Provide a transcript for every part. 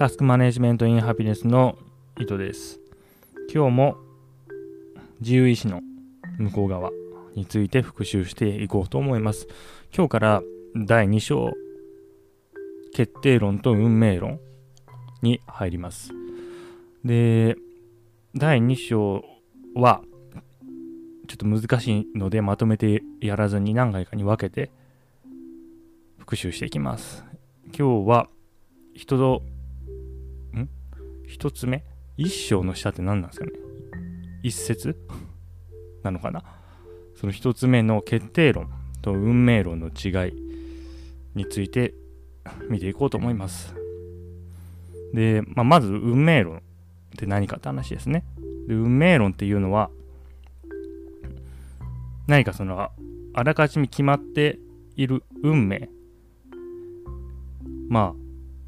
タスクマネジメントインハピネスの伊藤です。今日も自由意志の向こう側について復習していこうと思います。今日から第2章決定論と運命論に入ります。で、第2章はちょっと難しいのでまとめてやらずに何回かに分けて復習していきます。今日は人1つ目一章の下って何なんですかね？一節？なのかな？その1つ目の決定論と運命論の違いについて見ていこうと思います。で、まあ、まず運命論って何かって話ですね。で運命論っていうのは何かそのあらかじめ決まっている運命ま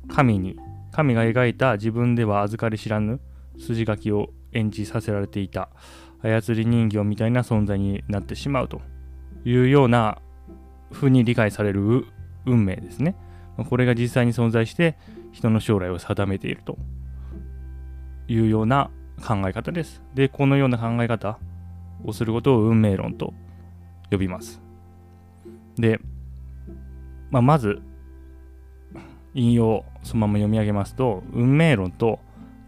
あ神に神が描いた自分では預かり知らぬ筋書きを演じさせられていた操り人形みたいな存在になってしまうというような風に理解される運命ですね。これが実際に存在して人の将来を定めているというような考え方です。で、このような考え方をすることを運命論と呼びます。で、まあ、まず引用そのまま読み上げますと運命論と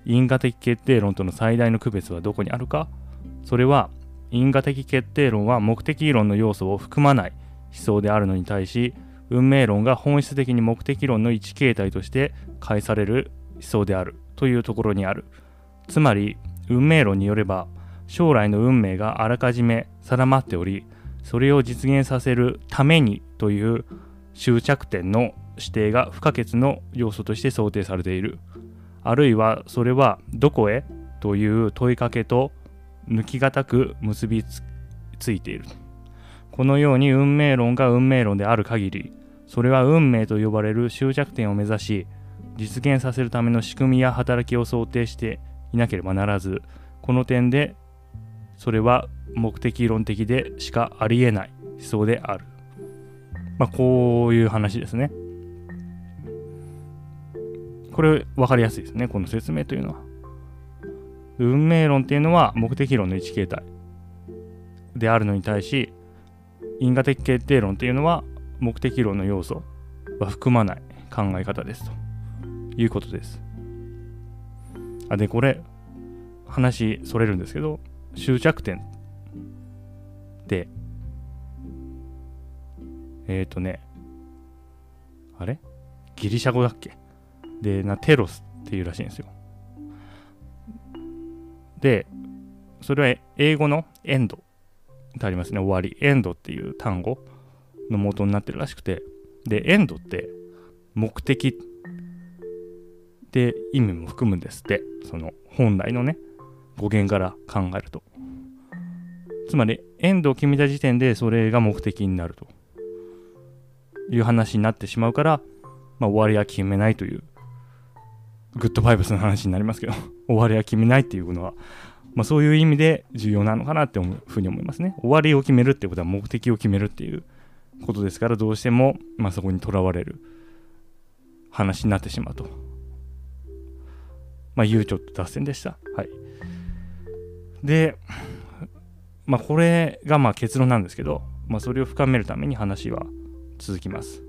因果的決定論との最大の区別はどこにあるか？それは因果的決定論は目的論の要素を含まない思想であるのに対し運命論が本質的に目的論の一形態として解される思想であるというところにある。つまり運命論によれば将来の運命があらかじめ定まっておりそれを実現させるためにという終着点の指定が不可欠の要素として想定されている。あるいはそれはどこへという問いかけと抜きがたく結びついている。このように運命論が運命論である限りそれは運命と呼ばれる終着点を目指し実現させるための仕組みや働きを想定していなければならずこの点でそれは目的論的でしかありえない思想である。まあこういう話ですね。これ分かりやすいですね。この説明というのは。運命論っていうのは目的論の一形態であるのに対し因果的決定論っていうのは目的論の要素は含まない考え方ですと。いうことです。あでこれ話それるんですけど終着点ってえっ、ー、とねあれ？ギリシャ語だっけ？でなテロスっていうらしいんですよ。でそれは英語のエンドってありますね。終わり。エンドっていう単語の元になってるらしくて。でエンドって目的って意味も含むんですって。その本来のね語源から考えると。つまりエンドを決めた時点でそれが目的になるという話になってしまうから、まあ、終わりは決めないというグッドバイブスの話になりますけど 終わりは決めないっていうのは、まあ、そういう意味で重要なのかなっていうふうに思いますね。終わりを決めるってことは目的を決めるっていうことですからどうしても、まあ、そこにとらわれる話になってしまうと。まあいうちょっと脱線でした。はい。でまあこれがまあ結論なんですけど、まあ、それを深めるために話は続きます。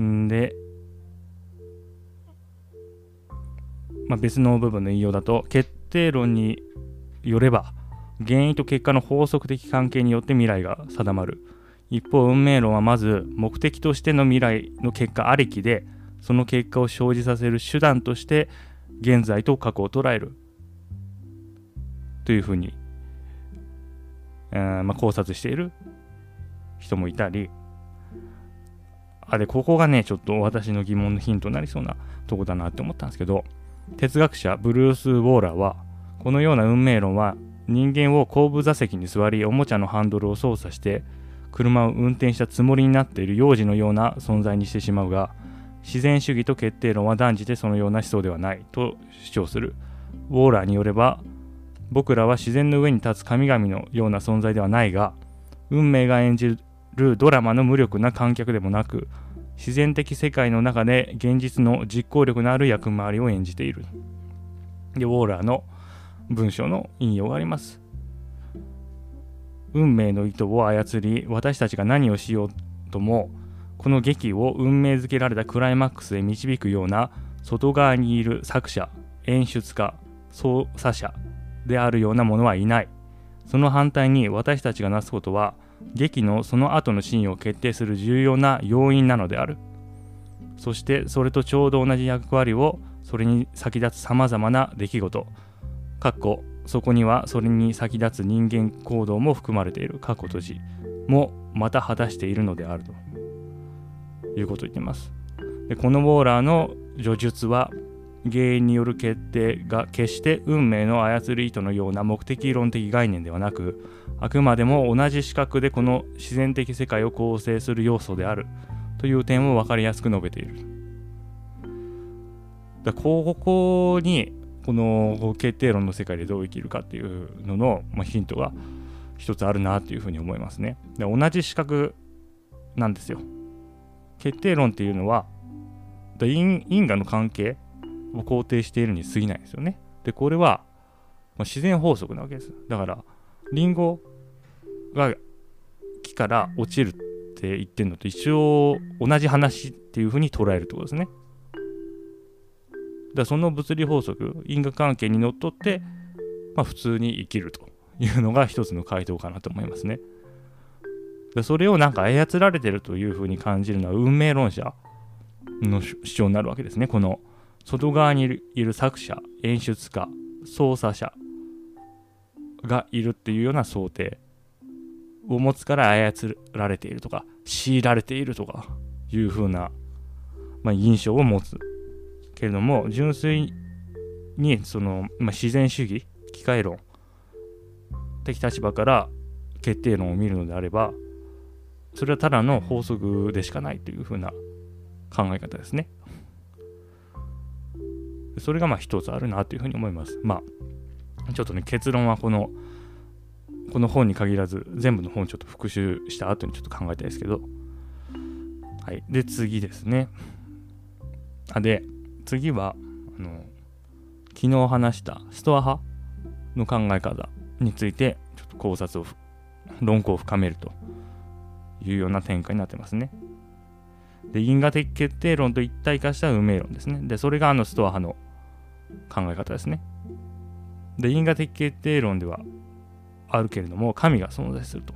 んでまあ、別の部分の引用だと決定論によれば原因と結果の法則的関係によって未来が定まる。一方運命論はまず目的としての未来の結果ありきでその結果を生じさせる手段として現在と過去を捉える。というふうに、えーまあ、考察している人もいたり。あでここがねちょっと私の疑問のヒントになりそうなとこだなって思ったんですけど。哲学者ブルース・ウォーラーはこのような運命論は人間を後部座席に座りおもちゃのハンドルを操作して車を運転したつもりになっている幼児のような存在にしてしまうが自然主義と決定論は断じてそのような思想ではないと主張する。ウォーラーによれば僕らは自然の上に立つ神々のような存在ではないが運命が演じるドラマの無力な観客でもなく自然的世界の中で現実の実行力のある役回りを演じている。で、ウォーラーの文章の引用があります。運命の糸を操り、私たちが何をしようとも、この劇を運命づけられたクライマックスへ導くような外側にいる作者、演出家、操作者であるようなものはいない。その反対に私たちがなすことは、劇のその後のシーンを決定する重要な要因なのである。そしてそれとちょうど同じ役割をそれに先立つさまざまな出来事、かっこそこにはそれに先立つ人間行動も含まれている過去閉じもまた果たしているのであるということを言っています。でこのウォーラーの叙述は原因による決定が決して運命の操り糸のような目的論的概念ではなくあくまでも同じ視覚でこの自然的世界を構成する要素であるという点を分かりやすく述べている。だここにこの決定論の世界でどう生きるかっていうのの、まあ、ヒントが一つあるなというふうに思いますね。で同じ視覚なんですよ。決定論っていうのは因因果の関係を肯定しているに過ぎないんですよね。でこれは、まあ、自然法則なわけです。だからリンゴが木から落ちるって言ってるのと一応同じ話っていうふうに捉えるってことですね。だその物理法則因果関係にのっとって、まあ、普通に生きるというのが一つの回答かなと思いますね。でそれをなんか操られてるというふうに感じるのは運命論者の主張になるわけですね。この外側にいる作者、演出家、操作者がいるっていうような想定を持つから操られているとか強いられているとかいうふうな、まあ、印象を持つけれども純粋にその、まあ、自然主義機械論的立場から決定論を見るのであればそれはただの法則でしかないというふうな考え方ですね。それがまあ一つあるなというふうに思います。まあちょっとね結論はこのこの本に限らず全部の本ちょっと復習した後にちょっと考えたいですけどはいで次ですねあで次はあの昨日話したストア派の考え方についてちょっと考察を論考を深めるというような展開になってますね。で因果的決定論と一体化した運命論ですね。でそれがあのストア派の考え方ですね。で因果的決定論ではあるけれども神が存在すると。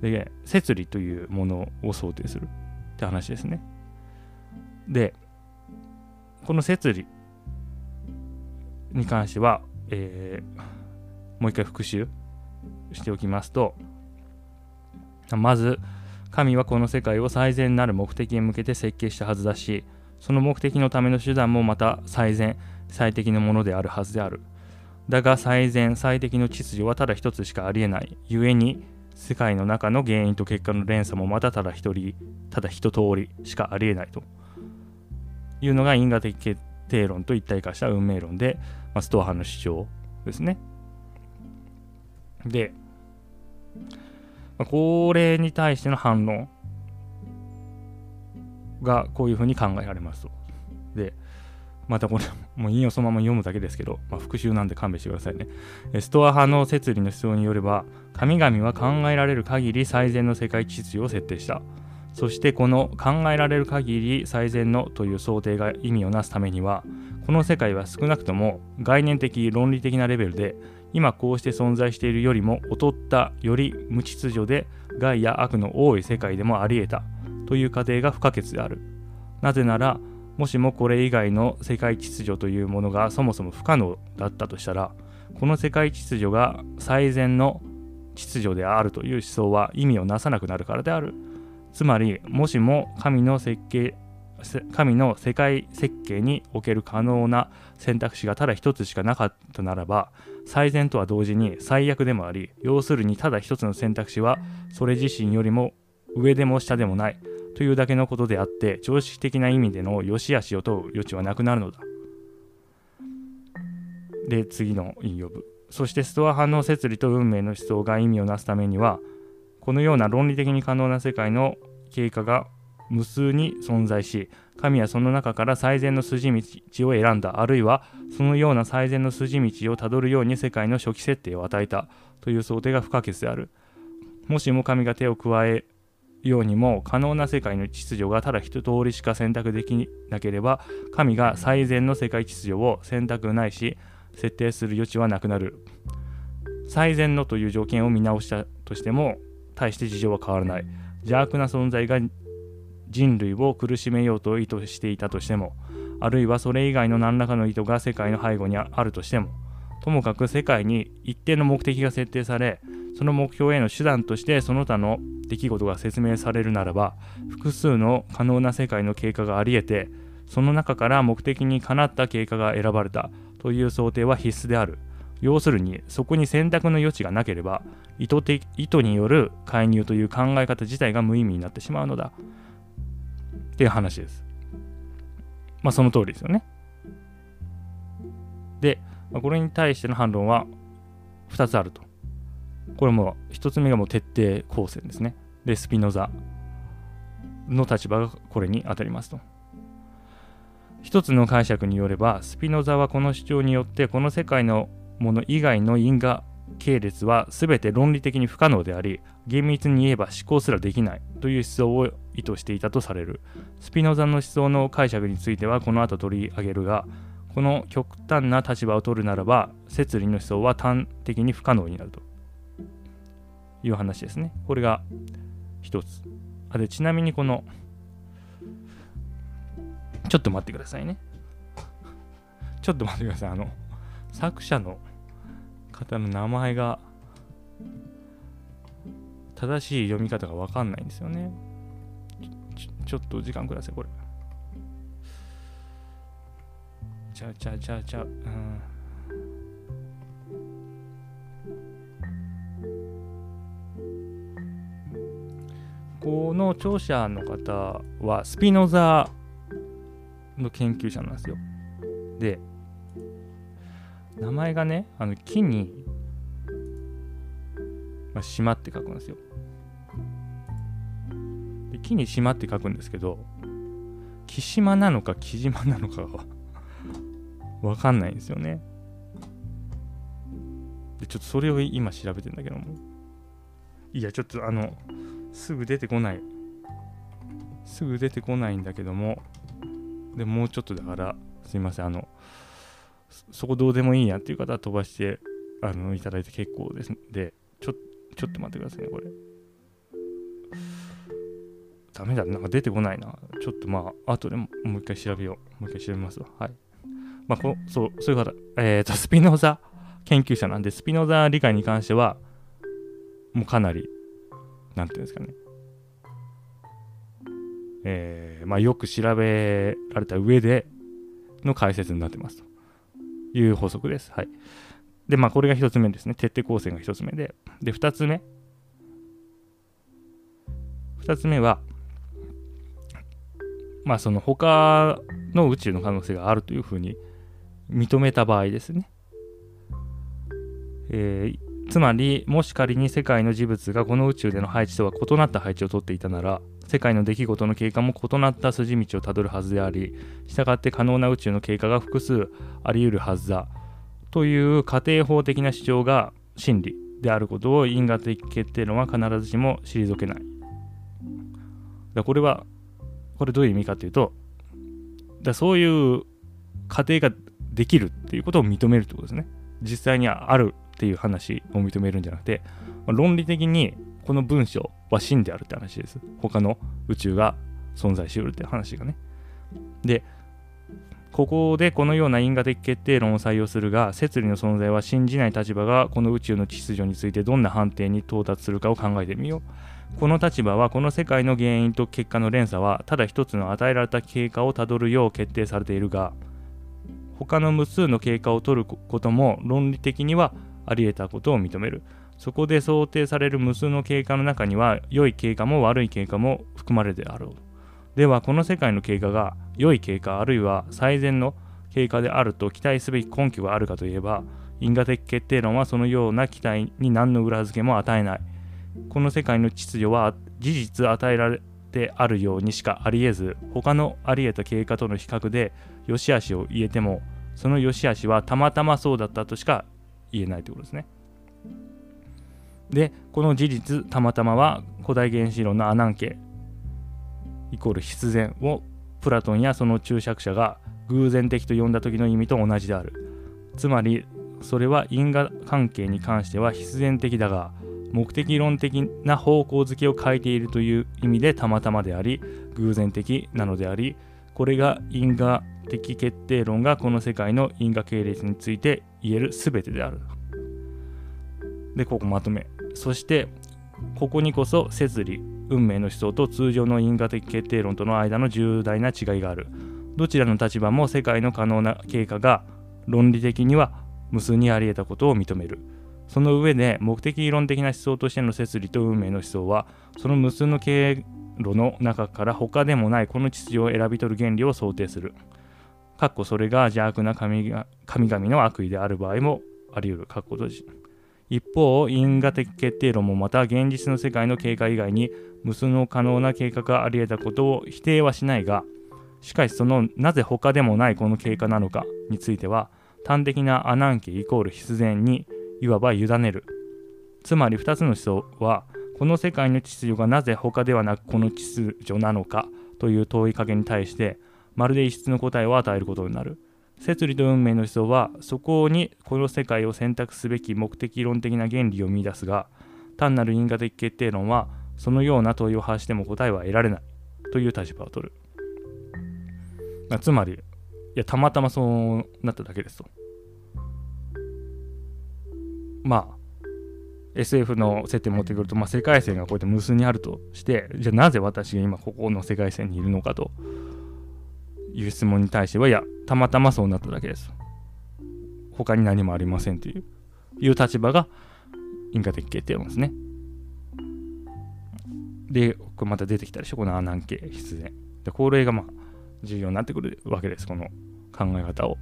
で摂理というものを想定するって話ですね。でこの摂理に関しては、えー、もう一回復習しておきますとまず神はこの世界を最善なる目的へ向けて設計したはずだしその目的のための手段もまた最善最適なものであるはずであるだが最善最適の秩序はただ一つしかありえない故に世界の中の原因と結果の連鎖もまたただ一人ただ一通りしかありえないというのが因果的決定論と一体化した運命論で、まあ、ストア派の主張ですね。で、まあ、これに対しての反論がこういうふうに考えられますと。またこれ、もう引用そのまま読むだけですけど、まあ、復習なんで勘弁してくださいね。ストア派の摂理の思想によれば、神々は考えられる限り最善の世界秩序を設定した。そしてこの考えられる限り最善のという想定が意味をなすためにはこの世界は少なくとも概念的論理的なレベルで今こうして存在しているよりも劣ったより無秩序で害や悪の多い世界でもあり得たという過程が不可欠であるなぜならもしもこれ以外の世界秩序というものがそもそも不可能だったとしたらこの世界秩序が最善の秩序であるという思想は意味をなさなくなるからである。つまりもしも神の設計神の世界設計における可能な選択肢がただ一つしかなかったならば最善とは同時に最悪でもあり要するにただ一つの選択肢はそれ自身よりも上でも下でもないというだけのことであって常識的な意味での良し悪しを問う余地はなくなるのだ。で次の引用部そしてストア派の摂理と運命の思想が意味をなすためにはこのような論理的に可能な世界の経過が無数に存在し神はその中から最善の筋道を選んだあるいはそのような最善の筋道をたどるように世界の初期設定を与えたという想定が不可欠であるもしも神が手を加えようにも可能な世界の秩序がただ一通りしか選択できなければ神が最善の世界秩序を選択ないし設定する余地はなくなる。最善のという条件を見直したとしても大して事情は変わらない。邪悪な存在が人類を苦しめようと意図していたとしてもあるいはそれ以外の何らかの意図が世界の背後にあるとしてもともかく世界に一定の目的が設定されその目標への手段としてその他の出来事が説明されるならば複数の可能な世界の経過があり得てその中から目的にかなった経過が選ばれたという想定は必須である。要するにそこに選択の余地がなければ意図的意図による介入という考え方自体が無意味になってしまうのだ。っていう話です。まあその通りですよね。でこれに対しての反論は2つあると。これも1つ目がもう徹底抗戦ですね。でスピノザの立場がこれに当たりますと。一つの解釈によればスピノザはこの主張によってこの世界のもの以外の因果系列は全て論理的に不可能であり厳密に言えば思考すらできないという思想を意図していたとされる。スピノザの思想の解釈についてはこの後取り上げるがこの極端な立場を取るならば摂理の思想は端的に不可能になると。いう話ですね。これが一つ。あでちなみにこのちょっと待ってくださいね。ちょっと待ってください。あの作者の方の名前が正しい読み方がわかんないんですよね。ちちょっと時間くださいこれ。ちゃうちゃうちゃうちゃううん。この著者の方はスピノザの研究者なんですよ。で名前がねあの木に、まあ、島って書くんですよ。で木に島って書くんですけど木島なのか木島なのかがわかんないんですよね。でちょっとそれを今調べてんだけども。いやちょっとあのすぐ出てこない。すぐ出てこないんだけども。でもうちょっとだからすいませんあのそこどうでもいいやっていう方は飛ばしてあのいただいて結構です。でちょちょっと待ってくださいねこれ。ダメだなんか出てこないな。ちょっとまあ後でももう一回調べよう。もう一回調べますわ。はい。まあこそうそういう方えっ、ー、とスピノザ研究者なんでスピノザ理解に関してはもうかなりなんていうんですかねえー、まあよく調べられた上での解説になってますという法則です。はい。で、まあ、これが1つ目ですね。徹底抗戦が1つ目で。で、2つ目。2つ目は、まあ、その他の宇宙の可能性があるというふうに認めた場合ですね。えー、つまり、もし仮に世界の事物がこの宇宙での配置とは異なった配置をとっていたなら、世界の出来事の経過も異なった筋道をたどるはずであり、したがって可能な宇宙の経過が複数あり得るはずだという仮定法的な主張が真理であることを因果的決定論は必ずしも退けない。だこれは、これどういう意味かというと、だそういう仮定ができるっていうことを認めるってことですね。実際にあるっていう話を認めるんじゃなくて、ま論理的にこの文章は真であるって話です。他の宇宙が存在しうるって話がね。で、ここでこのような因果的決定論を採用するが、摂理の存在は信じない立場がこの宇宙の秩序についてどんな判定に到達するかを考えてみよう。この立場はこの世界の原因と結果の連鎖はただ一つの与えられた経過をたどるよう決定されているが、他の無数の経過を取ることも論理的にはあり得たことを認める。そこで想定される無数の経過の中には良い経過も悪い経過も含まれるであろう。ではこの世界の経過が良い経過あるいは最善の経過であると期待すべき根拠があるかといえば因果的決定論はそのような期待に何の裏付けも与えない。この世界の秩序は事実与えられてあるようにしかありえず他のありえた経過との比較で良し悪しを言えてもその良し悪しはたまたまそうだったとしか言えないということですね。でこの事実たまたまは古代原子論のアナンケイコール必然をプラトンやその注釈者が偶然的と呼んだ時の意味と同じであるつまりそれは因果関係に関しては必然的だが目的論的な方向づけを書いているという意味でたまたまであり偶然的なのでありこれが因果的決定論がこの世界の因果系列について言える全てである。でここまとめ。そしてここにこそ摂理運命の思想と通常の因果的決定論との間の重大な違いがある。どちらの立場も世界の可能な経過が論理的には無数にあり得たことを認める。その上で目的論的な思想としての摂理と運命の思想はその無数の経路の中から他でもないこの秩序を選び取る原理を想定する。かっこそれが邪悪な神々の悪意である場合もあり得る。かっこ閉じ。一方、因果的決定論もまた現実の世界の経過以外に無数の可能な計画があり得たことを否定はしないが、しかしそのなぜ他でもないこの経過なのかについては端的なアナンケイコール必然にいわば委ねる。つまり2つの思想は、この世界の秩序がなぜ他ではなくこの秩序なのかという問いかけに対して、まるで異質の答えを与えることになる。摂理と運命の思想は、そこにこの世界を選択すべき目的論的な原理を見出すが、単なる因果的決定論は、そのような問いを発しても答えは得られないという立場を取る。まつまり、いや、たまたまそうなっただけですと。まあ SF の設定持ってくると、まあ、世界線がこうやって無数にあるとしてじゃあなぜ私が今ここの世界線にいるのかという質問に対してはいやたまたまそうなっただけです。他に何もありませんといういう立場が因果的決定論ですね。でこれまた出てきたでしょ？このアナン系必然でこれがまあ重要になってくるわけです。この考え方を。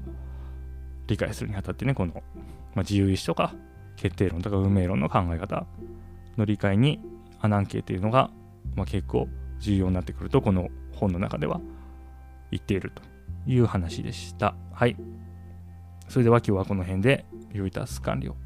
理解するにあたってねこの、まあ、自由意志とか決定論とか運命論の考え方。の理解にアナンケというのが、まあ、結構重要になってくるとこの本の中では。言っているという話でした。はい。それでは今日はこの辺でビュータス完了。